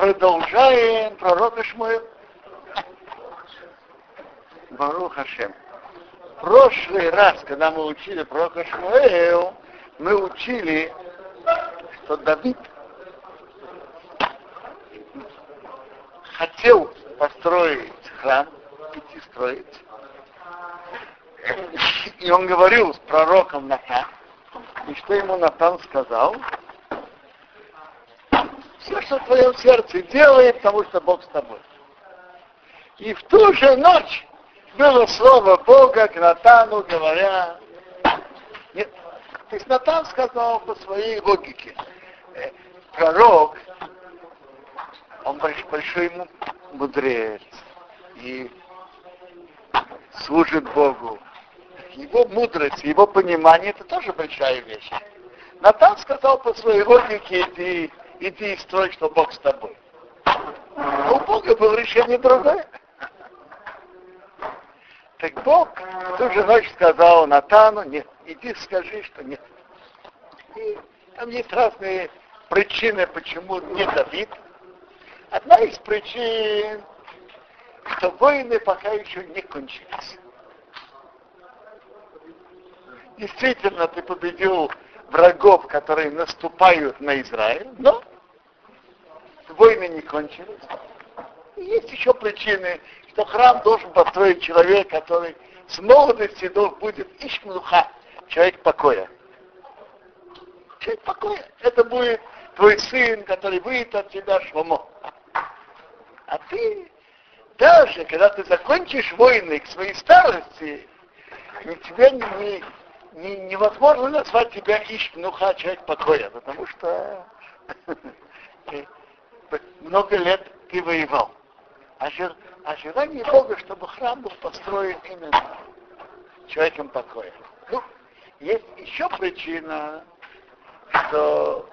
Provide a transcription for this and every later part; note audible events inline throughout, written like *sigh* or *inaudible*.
продолжаем пророка Шмуэл. Барух Хашем. Прошлый раз, когда мы учили пророка Шмуэл, мы учили, что Давид хотел построить храм, идти строить. И он говорил с пророком Натан. И что ему Натан сказал? Что в твоем сердце делай, потому что Бог с тобой. И в ту же ночь было слово Бога к Натану, говоря, нет, то есть Натан сказал по своей логике. Э, пророк, он большой, большой мудрец и служит Богу. Его мудрость, его понимание, это тоже большая вещь. Натан сказал по своей логике, иди, иди и строй, что Бог с тобой. Но у Бога было решение другое. Так Бог в ту же ночь сказал Натану, нет, иди скажи, что нет. И там есть разные причины, почему не Давид. Одна из причин, что войны пока еще не кончились. Действительно, ты победил врагов, которые наступают на Израиль, но войны не кончились. И есть еще причины, что храм должен построить человек, который с молодости должен будет ишмнуха, человек покоя. Человек покоя. Это будет твой сын, который выйдет от тебя швамо. А ты, даже когда ты закончишь войны к своей старости, тебя не, не, невозможно назвать тебя ишмнуха, человек покоя, потому что *laughs* много лет ты воевал. А, а желание Бога, чтобы храм был построен именно человеком покоя. Ну, есть еще причина, что,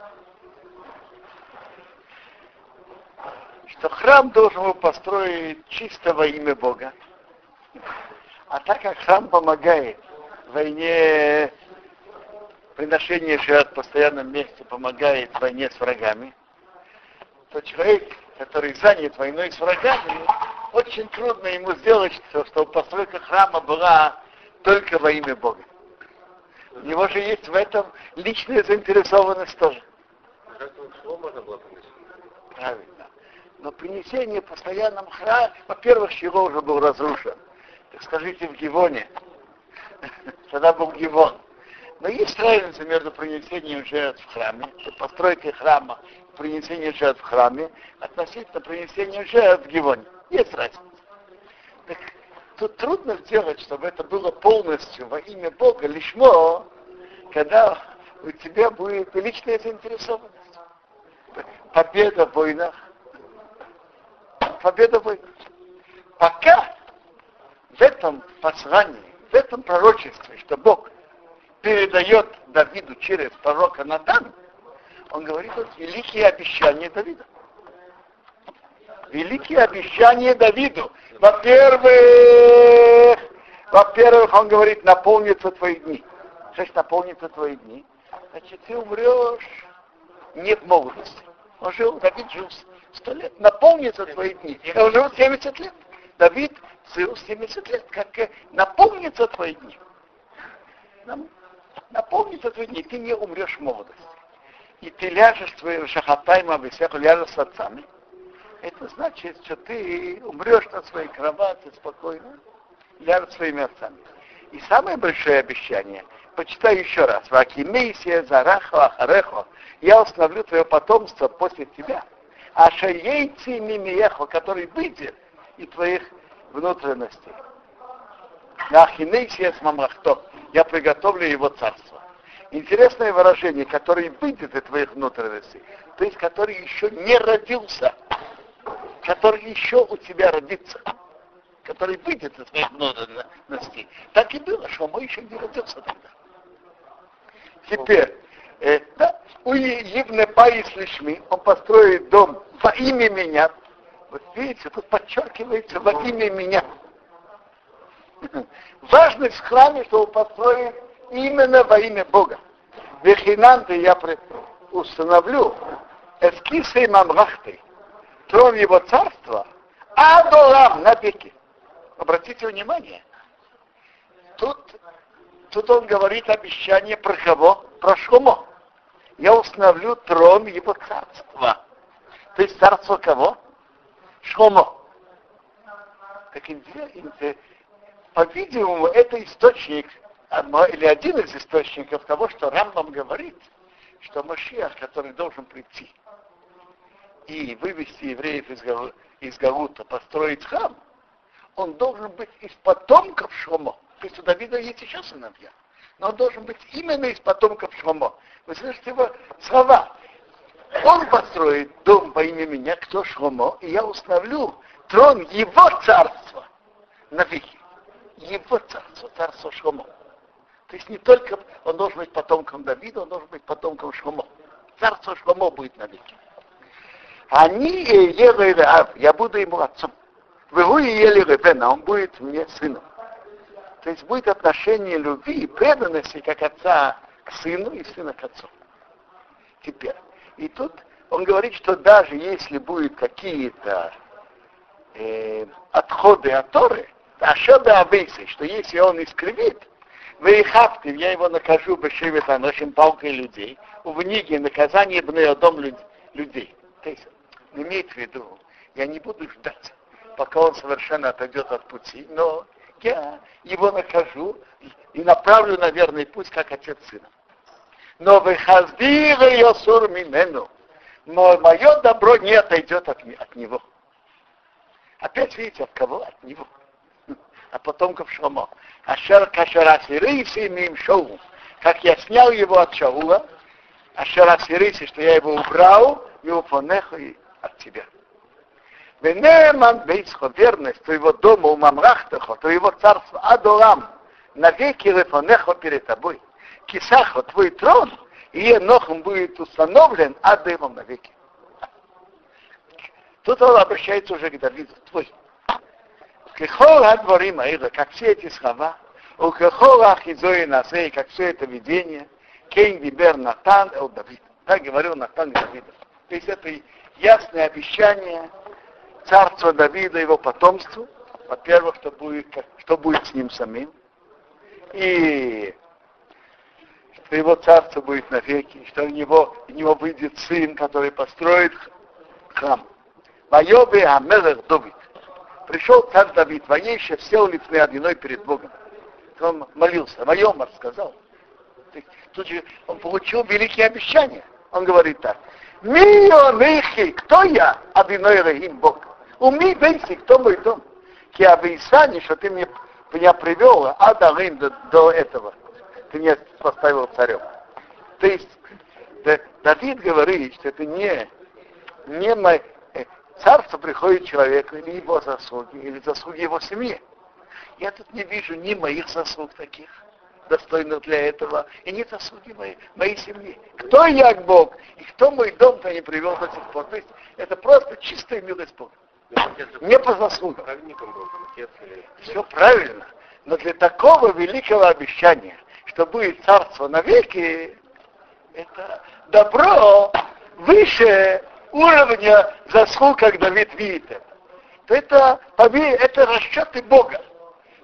что храм должен был построить чисто во имя Бога. А так как храм помогает в войне, приношение жертв в постоянном месте помогает в войне с врагами, то человек который занят войной с врагами, очень трудно ему сделать, что, чтобы постройка храма была только во имя Бога. У него же есть в этом личная заинтересованность тоже. Правильно. Но принесение постоянном храме, во-первых, чего уже был разрушен. Так скажите, в Гивоне. *laughs* Тогда был Гивон. Но есть разница между принесением жертв в храме, постройкой храма, принесением жертв в храме, относительно принесения жертв в Гивоне. Есть разница. Так тут трудно сделать, чтобы это было полностью во имя Бога, лишь когда у тебя будет личная заинтересованность. Победа в войнах. Победа в войнах. Пока в этом послании, в этом пророчестве, что Бог передает Давиду через пророка Натана, он говорит вот великие обещания Давида. Великие обещания Давиду. Во-первых, во-первых, он говорит, наполнится твои дни. Значит наполнится твои дни? Значит, ты умрешь не в молодости. Он жил, Давид жил сто лет. Наполнится твои дни. Он жил 70 лет. Давид жил 70 лет. Как наполнится твои дни напомнится твои дни, ты не умрешь в молодости. И ты ляжешь твоим шахатайма, всех ляжешь с отцами. Это значит, что ты умрешь на своей кровати спокойно, ляжешь своими отцами. И самое большое обещание, почитай еще раз, Вакимейсия, Зарахо, Ахарехо, я установлю твое потомство после тебя. А шаейци мимиехо, который выйдет из твоих внутренностей. Ахинейсия с мамрахто, я приготовлю его царство. Интересное выражение, который выйдет из твоих внутренностей, то есть который еще не родился, который еще у тебя родится, который выйдет из твоих внутренностей. Так и было, что мы еще не родился тогда. Теперь, э, да, у Евне Паис Лишми, он построит дом во имя меня. Вот видите, тут подчеркивается во имя меня. Важность в храме, что он построен именно во имя Бога. Вехинанты я установлю эскисы мамрахты, трон его царства, Адолам на веки. Обратите внимание, тут, тут он говорит обещание про кого? Про Шломо. Я установлю трон его царства. То есть царство кого? Шломо. Так, по-видимому, это источник, или один из источников того, что Рамбам говорит, что Машиах, который должен прийти и вывести евреев из, из Галута, построить храм, он должен быть из потомков Шломо. То есть у Давида есть еще сыновья. Но он должен быть именно из потомков Шломо. Вы слышите его слова. Он построит дом по имени меня, кто Шломо, и я установлю трон его царства на веки. Его царство, царство Шломо. То есть не только он должен быть потомком Давида, он должен быть потомком Шломо. Царство Шломо будет на веки. Они ели я буду ему отцом. Вы ели Ревена, он будет мне сыном. То есть будет отношение любви и преданности как отца к сыну и сына к отцу. Теперь. И тут он говорит, что даже если будут какие-то э, отходы от Торы, Ашеда Абейсы, что если он искривит, хавты, я его накажу бешевит нашим палкой людей, в Ниге наказание дом людей. То есть, имеет в виду, я не буду ждать, пока он совершенно отойдет от пути, но я его накажу и направлю на верный путь, как отец сына. Но вы хаздира Йосур Мимену, но мое добро не отойдет от, от него. Опять видите, от кого? От него. А потомков Шомо. Ашер кашарасириси им шоу. Как я снял его от Шаула, ашарасириси, что я его убрал, и упонеху от тебя. Венеман бейсхо, верность твоего дома, у мамрахтахо, твоего царства, адорам, навеки рефонехо перед тобой. Кисахо, твой трон, и Енохом будет установлен Адемом навеки. Тут он обращается уже к Давиду, твой. Кехол Адварим Аида, как все эти слова, у Кехол Ахизои Насей, как все это видение, Кейн Дибер Натан Эл Давид. Так говорил Натан Давиду. То есть это ясное обещание царства Давида, его потомству. Во-первых, что будет, что будет с ним самим. И что его царство будет навеки, что у него, у него выйдет сын, который построит храм. Майобе Амелех Давид. Пришел царь Давид, воейше сел лифны одиной перед Богом. Он молился, Майомар сказал. Тут же он получил великие обещания. Он говорит так. Мионихи, кто я? Одиной Рахим Бог. Уми бейси, кто мой дом? Киабисани, что ты мне, меня привел, а до, до этого ты меня поставил царем. То есть Давид говорит, что это не, не царство приходит человеку или его заслуги, или заслуги его семьи. Я тут не вижу ни моих заслуг таких, достойных для этого, и не заслуги моей, моей семьи. Кто я Бог, и кто мой дом-то не привел до сих пор. То есть это просто чистая милость Бога. Не по заслугам. Все правильно. Но для такого великого обещания, что будет царство навеки, это добро выше уровня заслуг, как Давид видит это. То это, это расчеты Бога.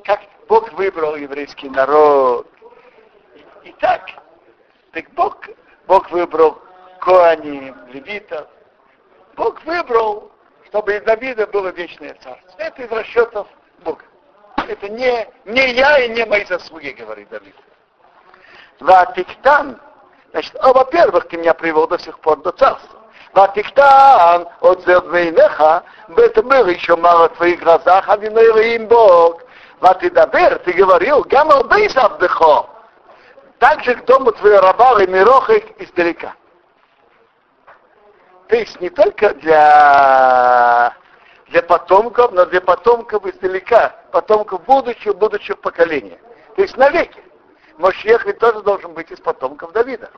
Как Бог выбрал еврейский народ. И, и так, так Бог, Бог выбрал Коани, левитов. Бог выбрал, чтобы из Давида было вечное царство. Это из расчетов Бога. Это не, не я и не мои заслуги, говорит Давид. Ватиктан, значит, а, во-первых, ты меня привел до сих пор до царства. От зервейнеха, это было еще мало в твоих глазах, а им Бог. Ватидабер, ты говорил, гамал бейс абдехо. Также к дому твоего раба и мирохих издалека. То есть не только для, для потомков, но для потомков издалека, потомков будущего, будущего поколения. То есть навеки. Ведь тоже должен быть из потомков Давида.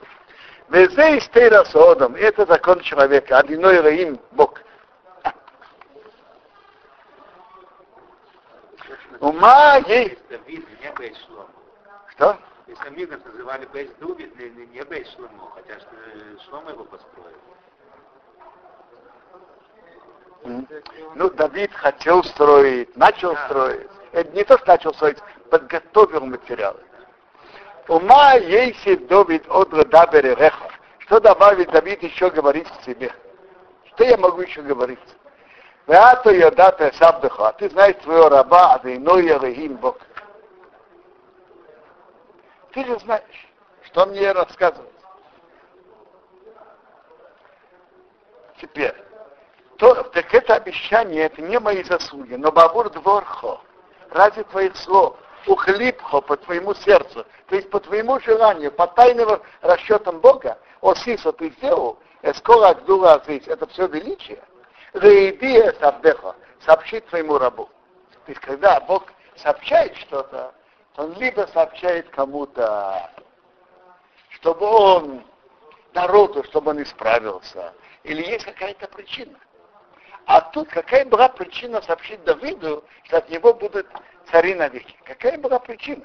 Везе из Тейра Содом, это закон человека, одиной Раим Бог. Ума есть. Что? И сами нас называли Бейс Дубит, не, Бейс Шломо, хотя что Шломо его построил. Ну, Давид хотел строить, начал строить. Это не то, что начал строить, подготовил материалы. Ума если Давид от Дабери Реха. Что добавит Давид еще говорить к себе? Что я могу еще говорить? Веато ядата сабдыха. Ты знаешь твоего раба, а ты иной Рахим Бог. Ты же знаешь, что мне рассказывает. Теперь, то, так это обещание, это не мои заслуги, но бабур дворхо, ради твоих слов, ухлипхо по твоему сердцу, то есть по твоему желанию, по тайным расчетам Бога, осиса ты сделал, эскола гдула здесь, это все величие, рейдия сабдехо, сообщит твоему рабу. То есть когда Бог сообщает что-то, то он либо сообщает кому-то, чтобы он народу, чтобы он исправился, или есть какая-то причина. А тут какая была причина сообщить Давиду, что от него будут цари навеки? Какая была причина?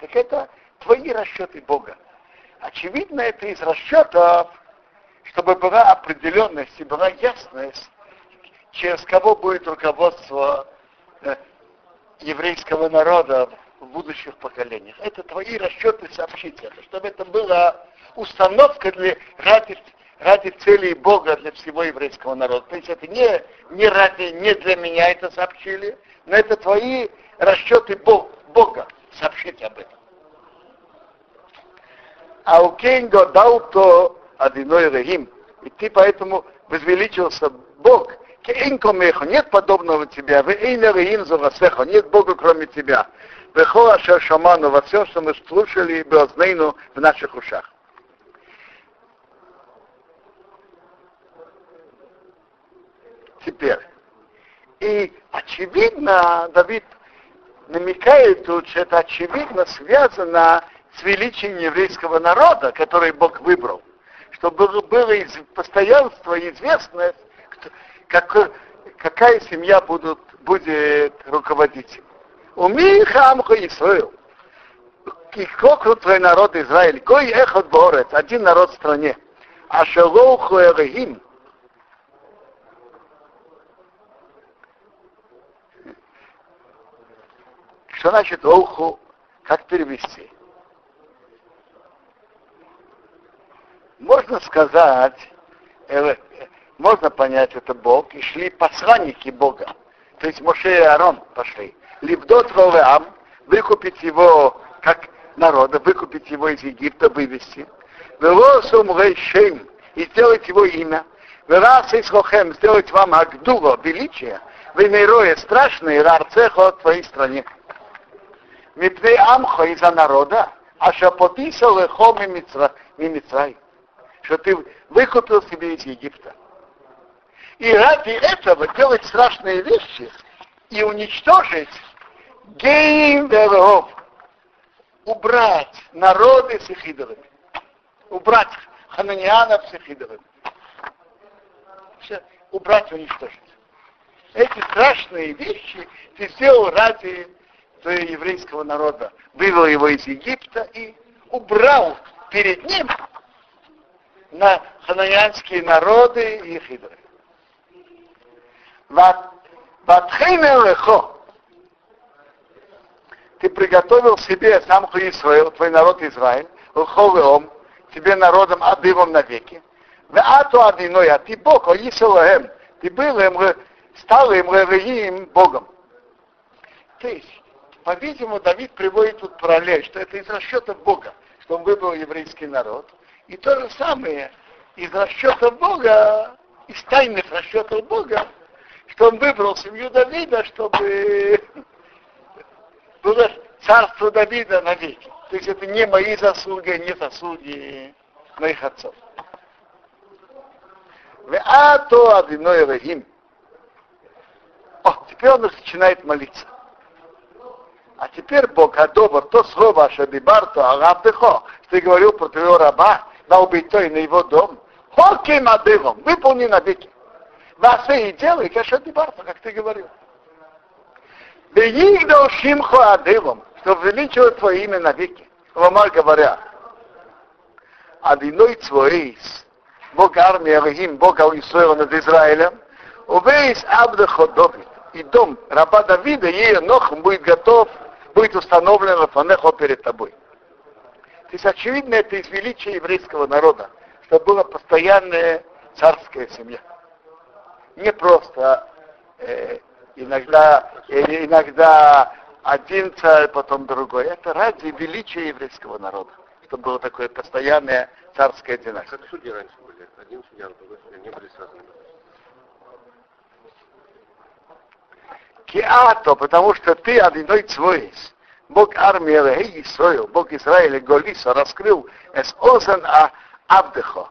Так это твои расчеты Бога. Очевидно, это из расчетов, чтобы была определенность и была ясность, через кого будет руководство э, еврейского народа в будущих поколениях. Это твои расчеты сообщить это, чтобы это была установка для, ради ради целей Бога для всего еврейского народа. То есть это не, не ради, не для меня это сообщили, но это твои расчеты Бог, Бога сообщить об этом. А у Кейнго дал то одиной регим, и ты поэтому возвеличился Бог. Кейнко мехо, нет подобного тебя, вы эйна регим завасехо, нет Бога кроме тебя. Вехора шаману, во всем, что мы слушали, беознейну в наших ушах. Теперь. И очевидно, Давид намекает тут, что это очевидно связано с величием еврейского народа, который Бог выбрал. Чтобы было, было постоянство и известность, как, какая семья будут, будет руководить. Уми хамху Исраил. И сколько твой народ Израиль, кой эхот борец, один народ в стране. А шалоху эрехим, Что значит олху? Как перевести? Можно сказать, э, можно понять, это Бог, и шли посланники Бога. То есть Моше и Аарон пошли. Либдот Ровеам, выкупить его как народа, выкупить его из Египта, вывести. Велосум Рейшем, и сделать его имя. Верас из Хохем, сделать вам Агдуго, величие. Вы мирое страшное, рарцехо в твоей стране. Мипней Амха из-за народа, а шапотиса лехо мимицрай, что ты выкупил себе из Египта. И ради этого делать страшные вещи и уничтожить геймеров, убрать народы с их идолами, убрать хананианов с их идолами. Все, убрать, уничтожить. Эти страшные вещи ты сделал ради еврейского народа, вывел его из Египта и убрал перед ним на ханаянские народы и их идолы. лехо. Ты приготовил себе сам Израиль, твой народ Израиль, Лховеом, тебе народом Адывом навеки. Веату Адиной, а ты Бог, о Исалаем, ты был им, стал им Богом. То есть, по-видимому, Давид приводит тут параллель, что это из расчета Бога, что он выбрал еврейский народ. И то же самое из расчета Бога, из тайных расчетов Бога, что он выбрал семью Давида, чтобы *laughs* было царство Давида навеки. То есть это не мои заслуги, не заслуги моих отцов. А то одиной Рахим. О, теперь он начинает молиться. А теперь Бог одобр то слово Шадибарто Арабдехо, что ты говорил про твоего раба, на убитой на его дом. Хоким адывом, выполни на веки. Васе и делай, как Шадибарто, как ты говорил. Вегигдал Шимхо адывом, что увеличивает твое имя на веки. Ломар говоря, Адиной Цвоис, Бог армии Алихим, Бог Исраила над Израилем, Увейс Абдахо Давид. И дом раба Давида, ее ног будет готов, будет установлен фанехо перед тобой. То есть, очевидно, это из величия еврейского народа, что была постоянная царская семья. Не просто э, иногда, э, иногда один царь, потом другой. Это ради величия еврейского народа, чтобы было такое постоянное царская династия. Как судьи раньше были? Один судья, другой судья, не были сразу. Киато, потому что ты одиной свой. Бог армии Элехей Исраил, Бог Израиля Голиса раскрыл эс озен а Абдехо.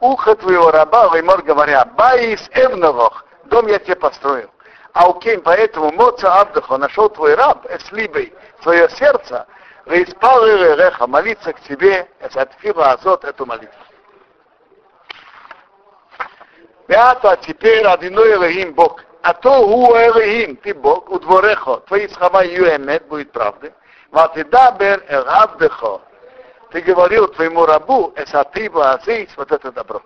Ухо твоего раба, Ваймор говоря, Баис Эвновох, дом я тебе построил. А Укейн, поэтому Моца Абдехо нашел твой раб, Эслибей, твое сердце, Вейспал Реха, молиться к тебе, Эсатфила Азот, эту молитву. Пятое, а теперь одиной Элохим Бог. А то у Элохим, ты Бог, у дворехо, твои слова Юэмет будет правды. Ватидабер Элавдехо. Ты говорил твоему рабу, Эсатиба Азис, вот это добро.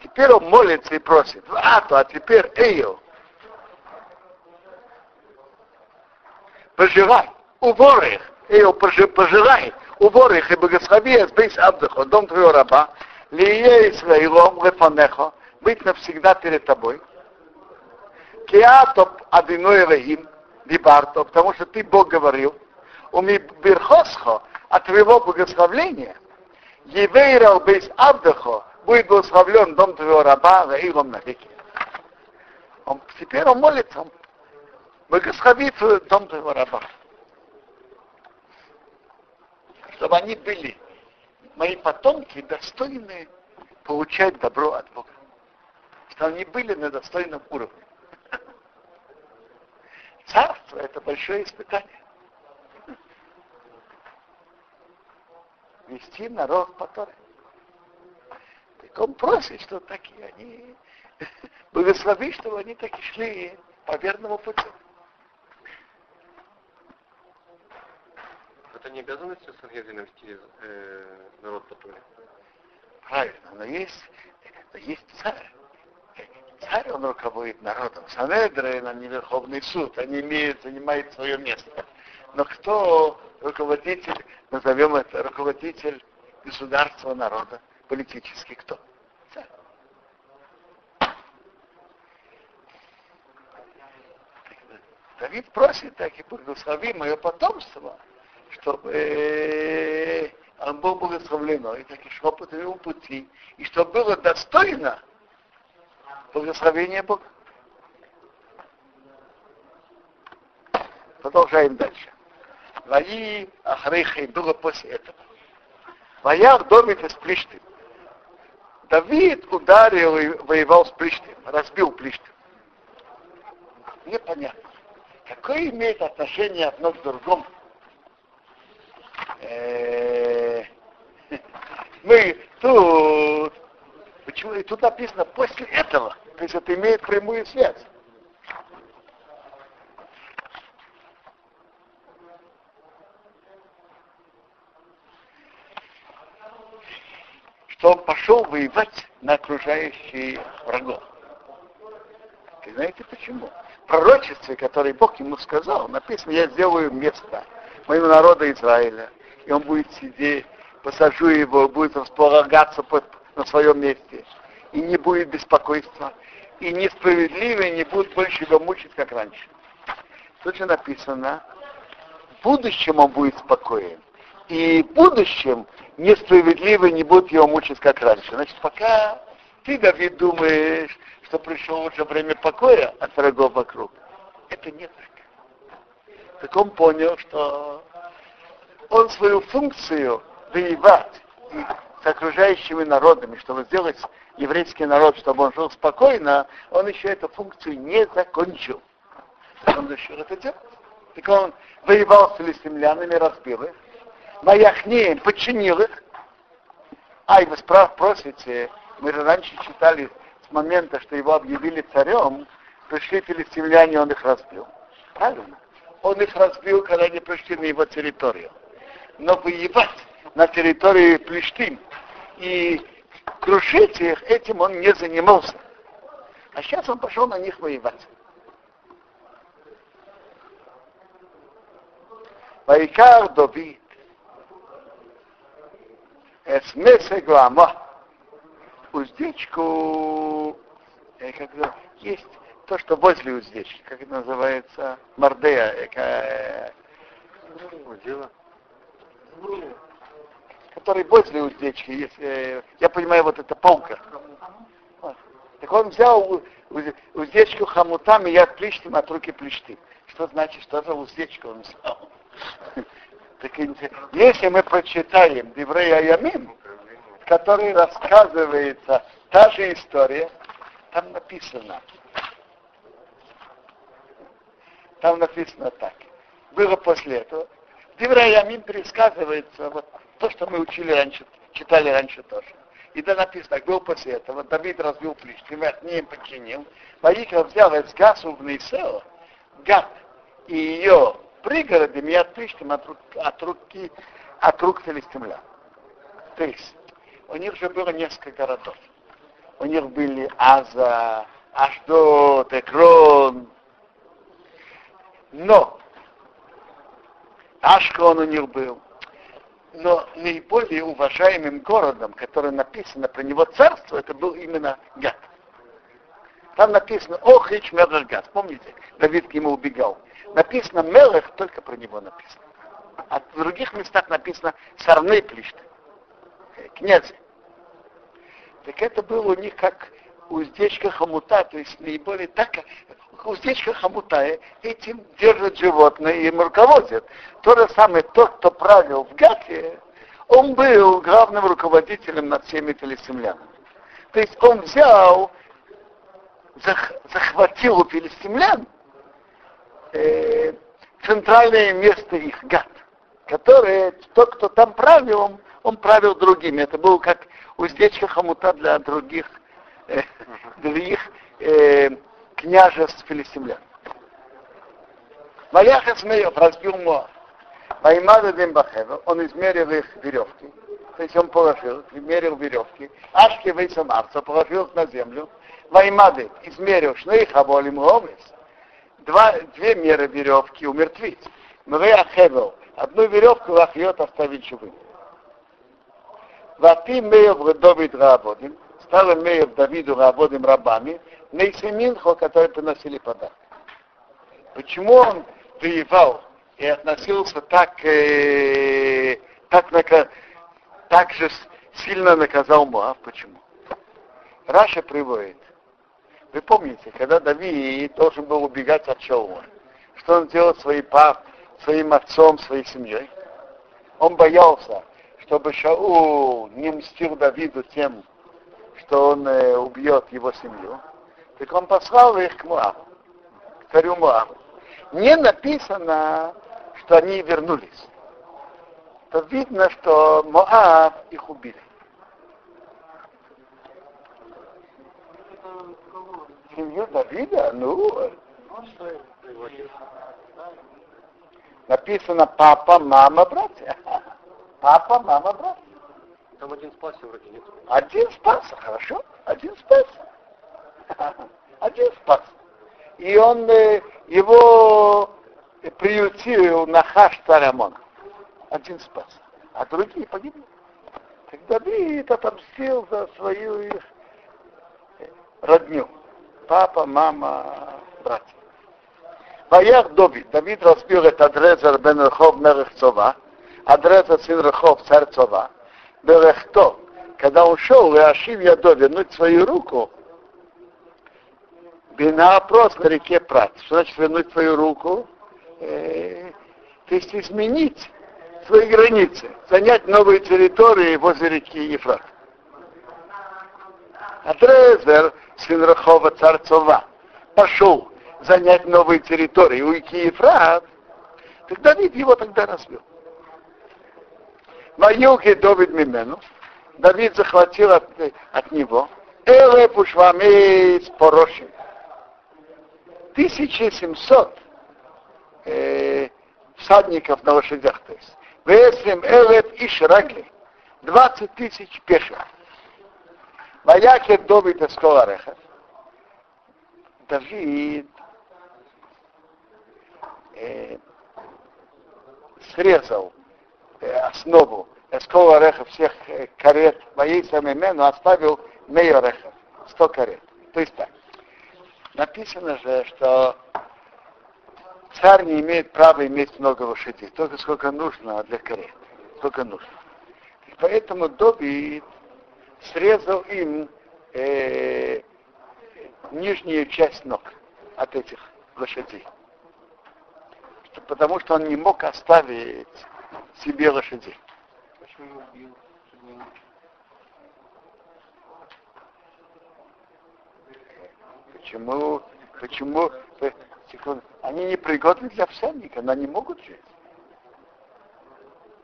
Теперь он молится и просит, а то, а теперь Эйо, пожелай, увор их, Эйо, пожелай, увор их и благослови Эсбейс Абдахо, дом твоего раба, Лие Исраилом Лефанехо, быть навсегда перед тобой. Киатоп Адиной Рахим, Дибарто, потому что ты Бог говорил, уми Бирхосхо, от твоего благословления, Евейрал Бейс Абдахо, будет благословлен дом твоего раба Раилом навеки. Он, теперь он молится, он благословит дом твоего раба. Чтобы они были, мои потомки, достойны получать добро от Бога. Чтобы они были на достойном уровне. Царство – это большое испытание. Вести народ по Торе. Так он просит, что такие они благослови, чтобы они так и шли по верному пути. Это не обязанность Сангедрина вести э, народ по Торе? Правильно, но есть, но есть царь. Царь, он руководит народом. Санедрин, они Верховный суд, они имеют, занимают свое место. Но кто руководитель, назовем это, руководитель государства, народа, политический кто? Царь. Давид просит так и благослови мое потомство, чтобы э, он был благословлено, и так и шло по твоему пути, и чтобы было достойно благословения Бога. Продолжаем дальше. Ваи Ахрейхай было после этого. Ваях домит из Плиштим. Давид ударил и воевал с Плиштим, разбил Плиштим. Непонятно. Какое имеет отношение одно к другому? *laughs* Мы тут, почему и тут написано после этого, то есть это имеет прямую связь. что он пошел воевать на окружающие врагов. И знаете почему? Пророчестве, которое Бог ему сказал, написано, я сделаю место моего народа Израиля, и он будет сидеть, посажу его, будет располагаться под, на своем месте, и не будет беспокойства, и несправедливые не будут больше его мучить, как раньше. Тут же написано, в будущем он будет спокоен, и в будущем несправедливые не будут его мучить, как раньше. Значит, пока ты, Давид, думаешь, что пришло уже время покоя от врагов вокруг, это не так. Так он понял, что он свою функцию воевать с окружающими народами, чтобы сделать еврейский народ, чтобы он жил спокойно, он еще эту функцию не закончил. Так он решил это делать. Так он воевал с филистимлянами, разбил их, Маяхнеем подчинил их. А, и вы справ просите, мы же раньше читали с момента, что его объявили царем, пришли филистимляне, он их разбил. Правильно. Он их разбил, когда они пришли на его территорию. Но воевать на территории Плештим и крушить их, этим он не занимался. А сейчас он пошел на них воевать. Вайкар Давид. Эсмесе Гуама. Уздечку, э, когда есть то, что возле уздечки, как это называется, мордея, э, э, Который возле уздечки, если, я понимаю, вот эта полка. Так он взял уздечку хомутами и от плештим, от руки плештим. Что значит, что за уздечку он взял? *laughs* Так, если мы прочитаем Деврей Аямим, в которой рассказывается та же история, там написано, там написано так. Было после этого. Деврей Аямим пересказывается вот то, что мы учили раньше, читали раньше тоже. И да написано, был после этого, Давид разбил Плиштим, от ним подчинил. Ваикра взял из Гасу в Нейсео, Гат и ее пригородами и от Плиштим от, от руки, от рук филистимлян. То есть, у них же было несколько городов. У них были Аза, Ашдот, Экрон. Но Ашкон у них был. Но наиболее уважаемым городом, который написано про него царство, это был именно Гат. Там написано Охич Мелех Гат. Помните, Давид к нему убегал. Написано Мелех, только про него написано. А в других местах написано Сарны Плишты. э, Князь. Так это было у них как уздечка хомута, то есть наиболее так, уздечка хомута, э, этим держат животное и им руководят. То же самое, тот, кто правил в Гате, он был главным руководителем над всеми филистимлянами. То есть он взял, зах- захватил у филистимлян э, центральное место их Гат, которое тот, кто там правил, он, он правил другими. Это был как уздечка хомута для других, э, других э, княжеств филистимлян. Ваяхас Меев разбил Моав. Ваймада Дембахева, он измерил их веревки. То есть он положил, измерил веревки. Ашки Вейсам Арца положил их на землю. Ваймады измерил шнейх Аболим Омес. Два, две меры веревки умертвить. Мрея Хевел. Одну веревку лахьет оставить живым. Вати Меев Давид Рабодим. Стал Меев Давиду Рабодим рабами. Нейсеминхо, которые приносили подарок. Почему он воевал и относился так, э, так, нака- так же сильно наказал Моав? Почему? Раша приводит. Вы помните, когда Давид должен был убегать от Шаула, что он делал своей пап, своим отцом, своей семьей? Он боялся, чтобы Шаул не мстил Давиду тем, что он э, убьет его семью. Так он послал их к Муаву, к царю Муаву. Не написано, что они вернулись. То видно, что Моав их убили. Семью Давида? Ну, написано папа, мама, братья. *laughs* Папа, мама, братья. Там один спасся вроде нет. Один спасся, хорошо? Один спасся. Один спасся. И он э, его приютил на хаш Тарамона. Один спасся. А другие погибли. Так Давид отомстил за свою их э, родню. Папа, мама, братья. Ваях Давид. Давид разбил этот Адрезер бен Рехов Мелех Цова. Адрезер сын Рехов царь Цова. Берехто, когда он шел, и Ашив Ядо вернуть свою руку, Бина опрос на реке Прат. Что значит вернуть свою руку? Э, то есть изменить свои границы, занять новые территории возле реки Ефрат. Адрезер, сын Рахова Царцова, пошел занять новые территории у реки Ефрат, так Давид его тогда разбил. Юге Давид Мимену, Давид захватил от, от него Эле Пушвамей с. 1700 э, всадников на лошадях, то есть. Весем элет и шрагли. 20 тысяч пеших. Давид из Колареха. Давид э, срезал э, основу Эскол Ореха всех э, карет моей но оставил Мей Ореха, 100 карет. То есть так. Написано же, что царь не имеет права иметь много лошадей, только сколько нужно для карет. Сколько нужно. И поэтому Давид срезал им э, нижнюю часть ног от этих лошадей. Потому что он не мог оставить себе лошадей. Почему убил? Почему, почему, секунду, они не пригодны для всадника, но они могут жить.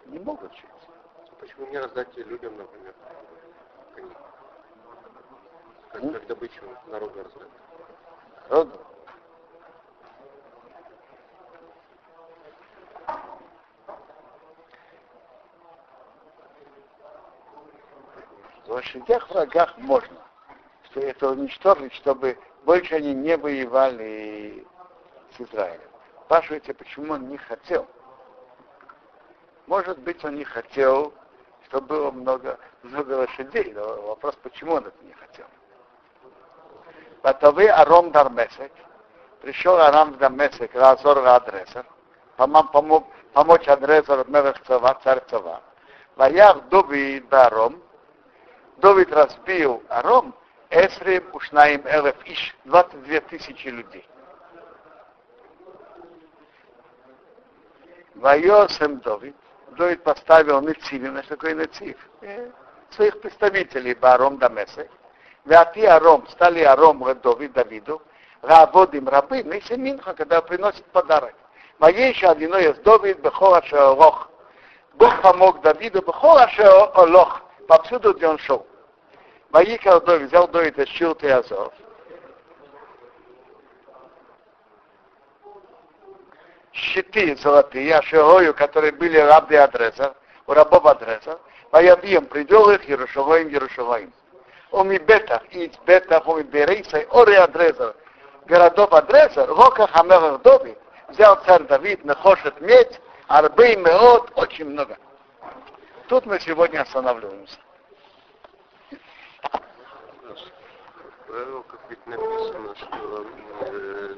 Не могут жить. Почему не раздать людям, например, коней? Как, как добычу народу раздать? Народу? В лошадях врагах можно, что это уничтожить, чтобы больше они не воевали с Израилем. Спрашиваете, почему он не хотел? Может быть, он не хотел, чтобы было много, много лошадей, но вопрос, почему он это не хотел. Батовы Аром Дармесек, пришел Арам Дармесек, Разор Адресер, помог, помочь Адресер Мелех Цава, царь Цава. Ваях Доби Даром, Давид разбил Аром, Эсрим Ушнаим Элеф Иш, 22 тысячи людей. Вайосем Давид, Давид поставил Нецивим, что такое Нецив? Своих представителей Баром Дамесек. Вяти Аром, стали Аром Давид Давиду, Раводим рабы, Миси Минха, когда приносит подарок. Моей еще один из Давид Бехора Шеолох. Бог помог Давиду Бехора Шеолох, повсюду, где он шел. Ваикал Давид, взял Давид из Шилты Азов. Щиты золотые, Ашигою, которые были рабы Адреза, у рабов Адреза, Ваябием привел их Иерушалаим, Иерушалаим. Он и бетах, и из бетах, он и берейса, ори Адреза, городов Адреза, Рока Хамелах Давид, взял царь Давид, нахошет медь, арбей меот, очень много. Тут мы сегодня останавливаемся. Правило, как ведь написано, что э,